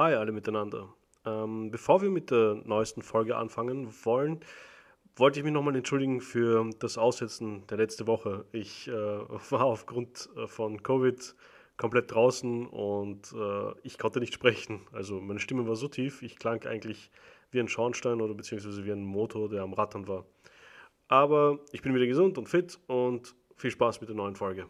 Hi alle miteinander. Ähm, bevor wir mit der neuesten Folge anfangen wollen, wollte ich mich nochmal entschuldigen für das Aussetzen der letzte Woche. Ich äh, war aufgrund äh, von Covid komplett draußen und äh, ich konnte nicht sprechen. Also meine Stimme war so tief, ich klang eigentlich wie ein Schornstein oder beziehungsweise wie ein Motor, der am Rattern war. Aber ich bin wieder gesund und fit und viel Spaß mit der neuen Folge.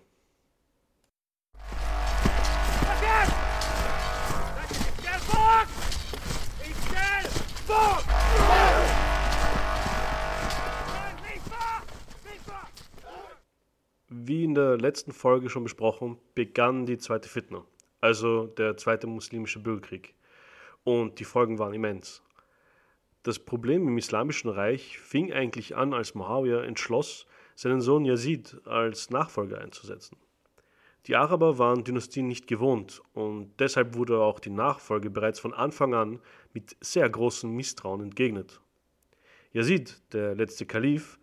Wie in der letzten Folge schon besprochen, begann die zweite Fitna, also der zweite muslimische Bürgerkrieg. Und die Folgen waren immens. Das Problem im Islamischen Reich fing eigentlich an, als Muawiyah entschloss, seinen Sohn Yazid als Nachfolger einzusetzen. Die Araber waren Dynastien nicht gewohnt und deshalb wurde auch die Nachfolge bereits von Anfang an mit sehr großem Misstrauen entgegnet. Yazid, der letzte Kalif,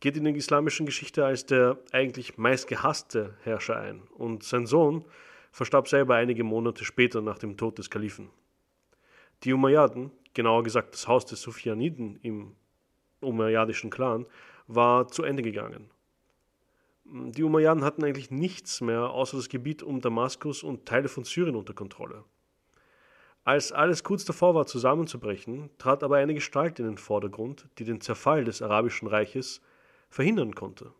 geht in der islamischen Geschichte als der eigentlich meistgehasste Herrscher ein und sein Sohn verstarb selber einige Monate später nach dem Tod des Kalifen. Die Umayyaden, genauer gesagt das Haus des Sufyaniden im umayyadischen Clan, war zu Ende gegangen. Die Umayyaden hatten eigentlich nichts mehr außer das Gebiet um Damaskus und Teile von Syrien unter Kontrolle. Als alles kurz davor war zusammenzubrechen, trat aber eine Gestalt in den Vordergrund, die den Zerfall des arabischen Reiches verhindern konnte.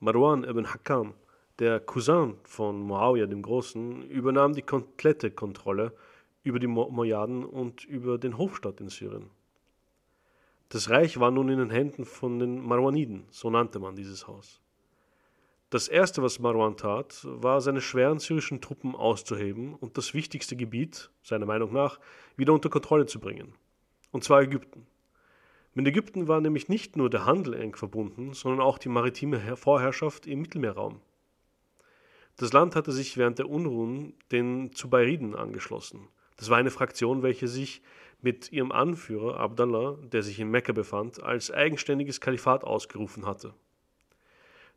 Marwan ibn Hakam, der Cousin von Muawiyah dem Großen, übernahm die komplette Kontrolle über die Mojaden und über den Hofstaat in Syrien. Das Reich war nun in den Händen von den Marwaniden, so nannte man dieses Haus. Das erste, was Marwan tat, war, seine schweren syrischen Truppen auszuheben und das wichtigste Gebiet, seiner Meinung nach, wieder unter Kontrolle zu bringen. Und zwar Ägypten. Mit Ägypten war nämlich nicht nur der Handel eng verbunden, sondern auch die maritime Vorherrschaft im Mittelmeerraum. Das Land hatte sich während der Unruhen den Zubayriden angeschlossen – das war eine Fraktion, welche sich mit ihrem Anführer Abdallah, der sich in Mekka befand, als eigenständiges Kalifat ausgerufen hatte.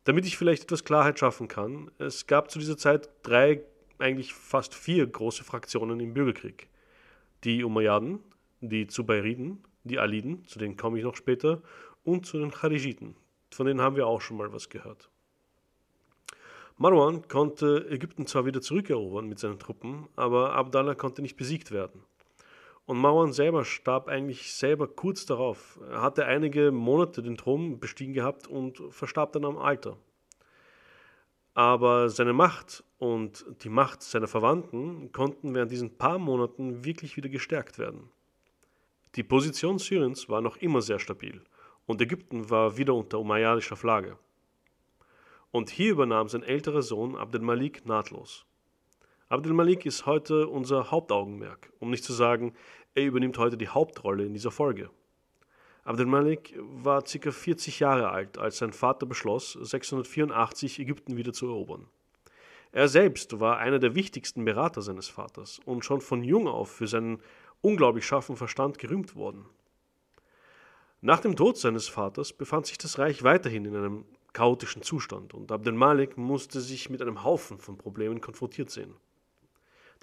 Damit ich vielleicht etwas Klarheit schaffen kann, es gab zu dieser Zeit drei, eigentlich fast vier große Fraktionen im Bürgerkrieg. Die Umayyaden, die Zubayriden, die Aliden, zu denen komme ich noch später, und zu den Charijiten, von denen haben wir auch schon mal was gehört. Marwan konnte Ägypten zwar wieder zurückerobern mit seinen Truppen, aber Abdallah konnte nicht besiegt werden. Und Marwan selber starb eigentlich selber kurz darauf. Er hatte einige Monate den Thron bestiegen gehabt und verstarb dann am Alter. Aber seine Macht und die Macht seiner Verwandten konnten während diesen paar Monaten wirklich wieder gestärkt werden. Die Position Syriens war noch immer sehr stabil und Ägypten war wieder unter umayyadischer Flagge. Und hier übernahm sein älterer Sohn Abdel Malik nahtlos. Abdel Malik ist heute unser Hauptaugenmerk, um nicht zu sagen, er übernimmt heute die Hauptrolle in dieser Folge. Abdel Malik war ca. 40 Jahre alt, als sein Vater beschloss, 684 Ägypten wieder zu erobern. Er selbst war einer der wichtigsten Berater seines Vaters und schon von jung auf für seinen unglaublich scharfen Verstand gerühmt worden. Nach dem Tod seines Vaters befand sich das Reich weiterhin in einem chaotischen Zustand und Abdel Malik musste sich mit einem Haufen von Problemen konfrontiert sehen.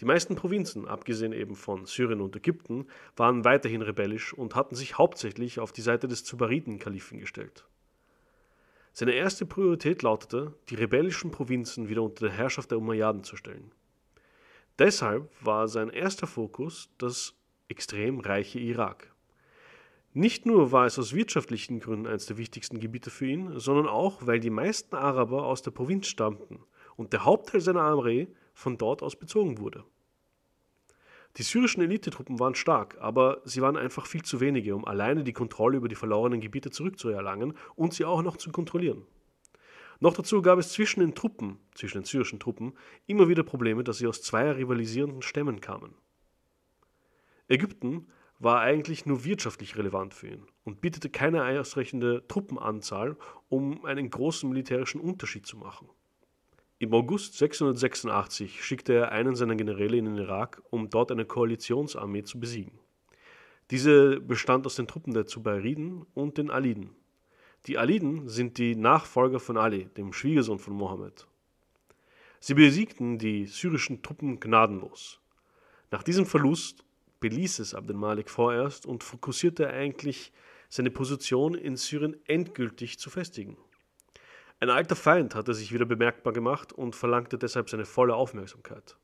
Die meisten Provinzen, abgesehen eben von Syrien und Ägypten, waren weiterhin rebellisch und hatten sich hauptsächlich auf die Seite des Zubariden-Kalifen gestellt. Seine erste Priorität lautete, die rebellischen Provinzen wieder unter der Herrschaft der Umayyaden zu stellen. Deshalb war sein erster Fokus das extrem reiche Irak. Nicht nur war es aus wirtschaftlichen Gründen eines der wichtigsten Gebiete für ihn, sondern auch, weil die meisten Araber aus der Provinz stammten und der Hauptteil seiner Armee von dort aus bezogen wurde. Die syrischen Elitetruppen waren stark, aber sie waren einfach viel zu wenige, um alleine die Kontrolle über die verlorenen Gebiete zurückzuerlangen und sie auch noch zu kontrollieren. Noch dazu gab es zwischen den Truppen, zwischen den syrischen Truppen, immer wieder Probleme, dass sie aus zwei rivalisierenden Stämmen kamen. Ägypten war eigentlich nur wirtschaftlich relevant für ihn und bietete keine ausreichende Truppenanzahl, um einen großen militärischen Unterschied zu machen. Im August 686 schickte er einen seiner Generäle in den Irak, um dort eine Koalitionsarmee zu besiegen. Diese bestand aus den Truppen der Zubayriden und den Aliden. Die Aliden sind die Nachfolger von Ali, dem Schwiegersohn von Mohammed. Sie besiegten die syrischen Truppen gnadenlos. Nach diesem Verlust beließ es Abdel Malik vorerst und fokussierte eigentlich seine Position in Syrien endgültig zu festigen. Ein alter Feind hatte sich wieder bemerkbar gemacht und verlangte deshalb seine volle Aufmerksamkeit.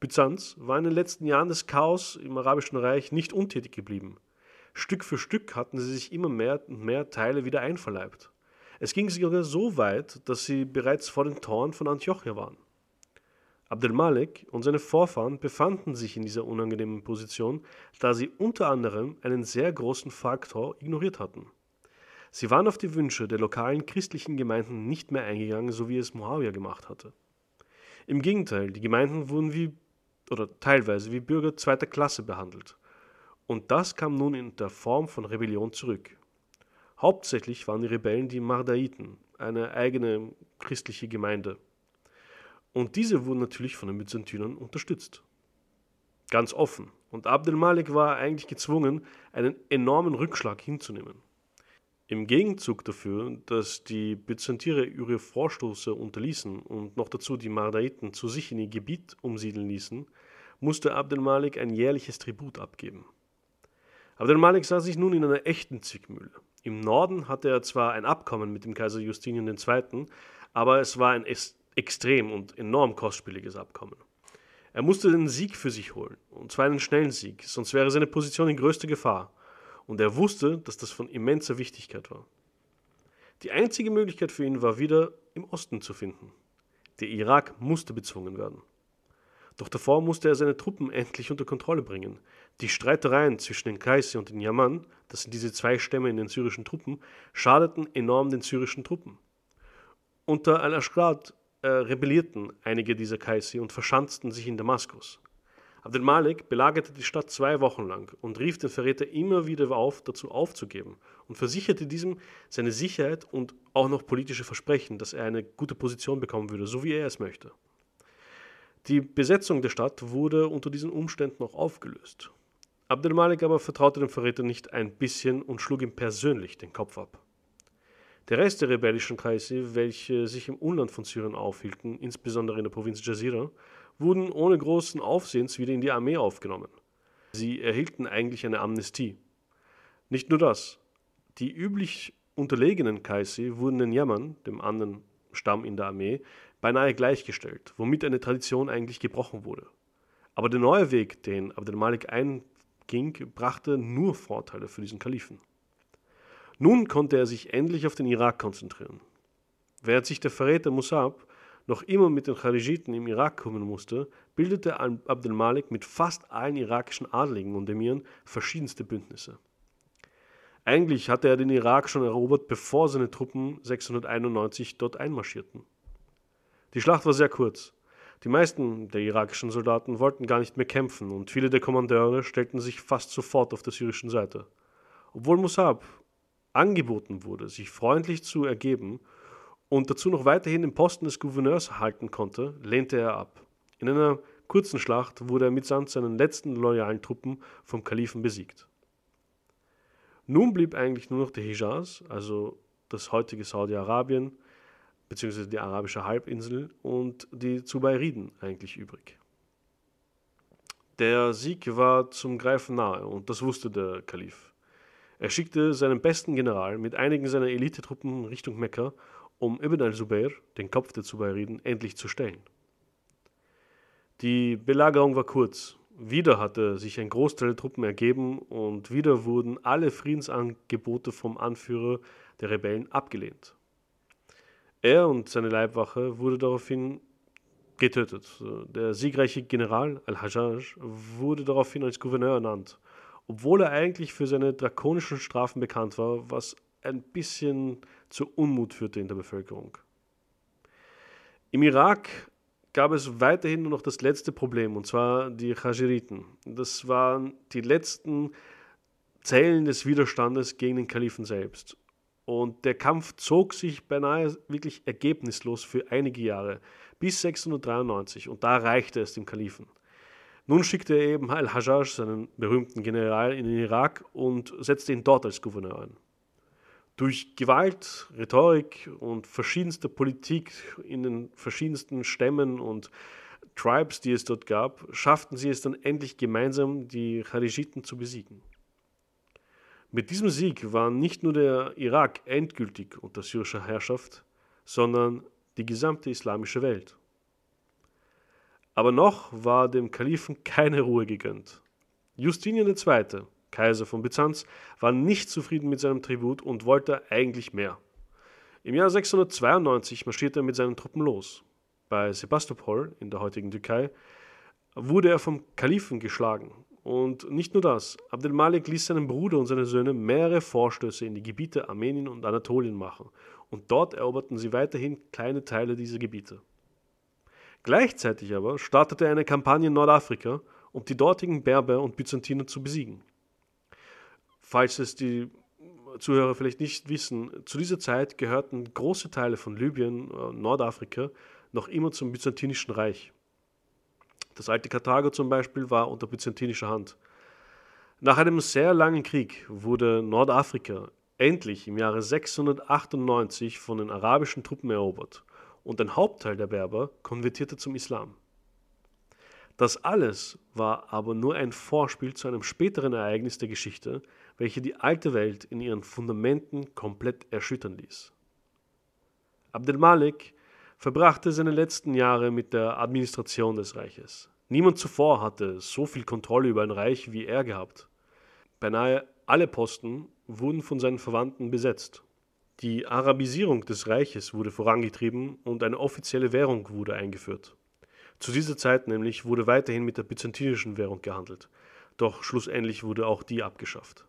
Byzanz war in den letzten Jahren des Chaos im Arabischen Reich nicht untätig geblieben. Stück für Stück hatten sie sich immer mehr und mehr Teile wieder einverleibt. Es ging sogar so weit, dass sie bereits vor den Toren von Antiochia waren. Abdel Malik und seine Vorfahren befanden sich in dieser unangenehmen Position, da sie unter anderem einen sehr großen Faktor ignoriert hatten. Sie waren auf die Wünsche der lokalen christlichen Gemeinden nicht mehr eingegangen, so wie es Muawiyah gemacht hatte. Im Gegenteil, die Gemeinden wurden wie oder teilweise wie Bürger zweiter Klasse behandelt. Und das kam nun in der Form von Rebellion zurück. Hauptsächlich waren die Rebellen die Mardaiten, eine eigene christliche Gemeinde. Und diese wurden natürlich von den Byzantinern unterstützt. Ganz offen. Und Abdel Malik war eigentlich gezwungen, einen enormen Rückschlag hinzunehmen. Im Gegenzug dafür, dass die Byzantiner ihre Vorstoße unterließen und noch dazu die Mardaiten zu sich in ihr Gebiet umsiedeln ließen, musste Abdel Malik ein jährliches Tribut abgeben. Abdel Malik sah sich nun in einer echten Zwickmühle. Im Norden hatte er zwar ein Abkommen mit dem Kaiser Justinian II., aber es war ein extrem und enorm kostspieliges Abkommen. Er musste den Sieg für sich holen, und zwar einen schnellen Sieg, sonst wäre seine Position in größter Gefahr. Und er wusste, dass das von immenser Wichtigkeit war. Die einzige Möglichkeit für ihn war wieder im Osten zu finden. Der Irak musste bezwungen werden. Doch davor musste er seine Truppen endlich unter Kontrolle bringen. Die Streitereien zwischen den Kaisi und den Yaman, das sind diese zwei Stämme in den syrischen Truppen, schadeten enorm den syrischen Truppen. Unter al-Ashqad äh, rebellierten einige dieser Kaisi und verschanzten sich in Damaskus. Abdel Malik belagerte die Stadt zwei Wochen lang und rief den Verräter immer wieder auf, dazu aufzugeben und versicherte diesem seine Sicherheit und auch noch politische Versprechen, dass er eine gute Position bekommen würde, so wie er es möchte. Die Besetzung der Stadt wurde unter diesen Umständen auch aufgelöst. Abdel Malik aber vertraute dem Verräter nicht ein bisschen und schlug ihm persönlich den Kopf ab. Der Rest der rebellischen Kreise, welche sich im Umland von Syrien aufhielten, insbesondere in der Provinz Jazira, wurden ohne großen Aufsehens wieder in die Armee aufgenommen. Sie erhielten eigentlich eine Amnestie. Nicht nur das. Die üblich unterlegenen Kaisi wurden den Yaman, dem anderen Stamm in der Armee, beinahe gleichgestellt, womit eine Tradition eigentlich gebrochen wurde. Aber der neue Weg, den Abdel Malik einging, brachte nur Vorteile für diesen Kalifen. Nun konnte er sich endlich auf den Irak konzentrieren. Während sich der Verräter Musab noch immer mit den Kharijiten im Irak kümmern musste, bildete Abdel Malik mit fast allen irakischen Adligen und Emiren verschiedenste Bündnisse. Eigentlich hatte er den Irak schon erobert, bevor seine Truppen 691 dort einmarschierten. Die Schlacht war sehr kurz. Die meisten der irakischen Soldaten wollten gar nicht mehr kämpfen und viele der Kommandeure stellten sich fast sofort auf der syrischen Seite. Obwohl Musab angeboten wurde, sich freundlich zu ergeben und dazu noch weiterhin den Posten des Gouverneurs halten konnte, lehnte er ab. In einer kurzen Schlacht wurde er mitsamt seinen letzten loyalen Truppen vom Kalifen besiegt. Nun blieb eigentlich nur noch der Hijaz, also das heutige Saudi-Arabien, beziehungsweise die arabische Halbinsel und die Zubayriden eigentlich übrig. Der Sieg war zum Greifen nahe und das wusste der Kalif. Er schickte seinen besten General mit einigen seiner Elitetruppen Richtung Mekka, um Ibn al-Zubayr, den Kopf der Zubayriden, endlich zu stellen. Die Belagerung war kurz. Wieder hatte sich ein Großteil der Truppen ergeben und wieder wurden alle Friedensangebote vom Anführer der Rebellen abgelehnt. Er und seine Leibwache wurde daraufhin getötet. Der siegreiche General al-Hajjaj wurde daraufhin als Gouverneur ernannt, obwohl er eigentlich für seine drakonischen Strafen bekannt war, was ein bisschen zu Unmut führte in der Bevölkerung. Im Irak gab es weiterhin nur noch das letzte Problem, und zwar die Chajiriten. Das waren die letzten Zellen des Widerstandes gegen den Kalifen selbst. Und der Kampf zog sich beinahe wirklich ergebnislos für einige Jahre, bis 693, und da reichte es dem Kalifen. Nun schickte er eben Al-Hajjaj, seinen berühmten General, in den Irak und setzte ihn dort als Gouverneur ein. Durch Gewalt, Rhetorik und verschiedenste Politik in den verschiedensten Stämmen und Tribes, die es dort gab, schafften sie es dann endlich gemeinsam, die Charijiten zu besiegen. Mit diesem Sieg war nicht nur der Irak endgültig unter syrischer Herrschaft, sondern die gesamte islamische Welt. Aber noch war dem Kalifen keine Ruhe gegönnt. Justinian II., Kaiser von Byzanz, war nicht zufrieden mit seinem Tribut und wollte eigentlich mehr. Im Jahr 692 marschierte er mit seinen Truppen los. Bei Sebastopol in der heutigen Türkei wurde er vom Kalifen geschlagen und nicht nur das, Abdel Malik ließ seinem Bruder und seine Söhne mehrere Vorstöße in die Gebiete Armenien und Anatolien machen, und dort eroberten sie weiterhin kleine Teile dieser Gebiete. Gleichzeitig aber startete er eine Kampagne in Nordafrika, um die dortigen Berber und Byzantiner zu besiegen. Falls es die Zuhörer vielleicht nicht wissen, zu dieser Zeit gehörten große Teile von Libyen, äh, Nordafrika, noch immer zum Byzantinischen Reich. Das alte Karthago zum Beispiel war unter byzantinischer Hand. Nach einem sehr langen Krieg wurde Nordafrika endlich im Jahre 698 von den arabischen Truppen erobert und ein Hauptteil der Berber konvertierte zum Islam. Das alles war aber nur ein Vorspiel zu einem späteren Ereignis der Geschichte, welche die alte Welt in ihren Fundamenten komplett erschüttern ließ. Abdel Malik verbrachte seine letzten Jahre mit der Administration des Reiches. Niemand zuvor hatte so viel Kontrolle über ein Reich wie er gehabt. Beinahe alle Posten wurden von seinen Verwandten besetzt. Die Arabisierung des Reiches wurde vorangetrieben und eine offizielle Währung wurde eingeführt. Zu dieser Zeit nämlich wurde weiterhin mit der byzantinischen Währung gehandelt, doch schlussendlich wurde auch die abgeschafft.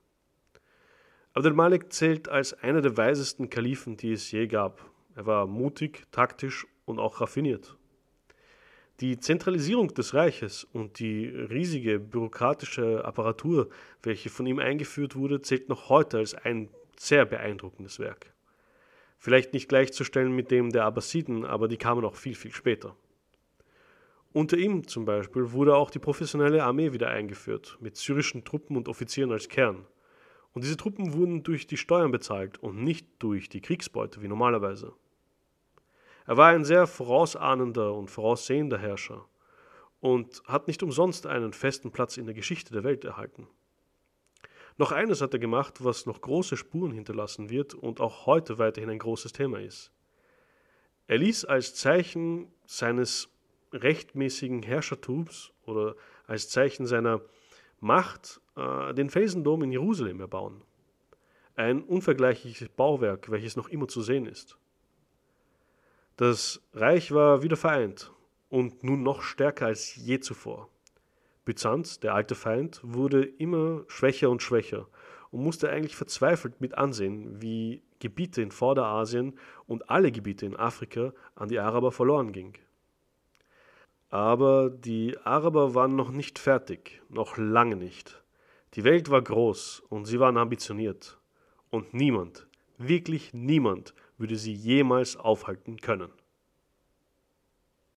Abdel Malik zählt als einer der weisesten Kalifen, die es je gab er war mutig, taktisch und auch raffiniert. Die Zentralisierung des Reiches und die riesige bürokratische Apparatur, welche von ihm eingeführt wurde, zählt noch heute als ein sehr beeindruckendes Werk. Vielleicht nicht gleichzustellen mit dem der Abbasiden, aber die kamen auch viel, viel später. Unter ihm zum Beispiel wurde auch die professionelle Armee wieder eingeführt, mit syrischen Truppen und Offizieren als Kern. Und diese Truppen wurden durch die Steuern bezahlt und nicht durch die Kriegsbeute wie normalerweise. Er war ein sehr vorausahnender und voraussehender Herrscher und hat nicht umsonst einen festen Platz in der Geschichte der Welt erhalten. Noch eines hat er gemacht, was noch große Spuren hinterlassen wird und auch heute weiterhin ein großes Thema ist. Er ließ als Zeichen seines rechtmäßigen Herrschertums oder als Zeichen seiner Macht äh, den Felsendom in Jerusalem erbauen. Ein unvergleichliches Bauwerk, welches noch immer zu sehen ist. Das Reich war wieder vereint und nun noch stärker als je zuvor. Byzanz, der alte Feind, wurde immer schwächer und schwächer und musste eigentlich verzweifelt mit ansehen, wie Gebiete in Vorderasien und alle Gebiete in Afrika an die Araber verloren ging. Aber die Araber waren noch nicht fertig, noch lange nicht. Die Welt war groß und sie waren ambitioniert. Und niemand, wirklich niemand, würde sie jemals aufhalten können.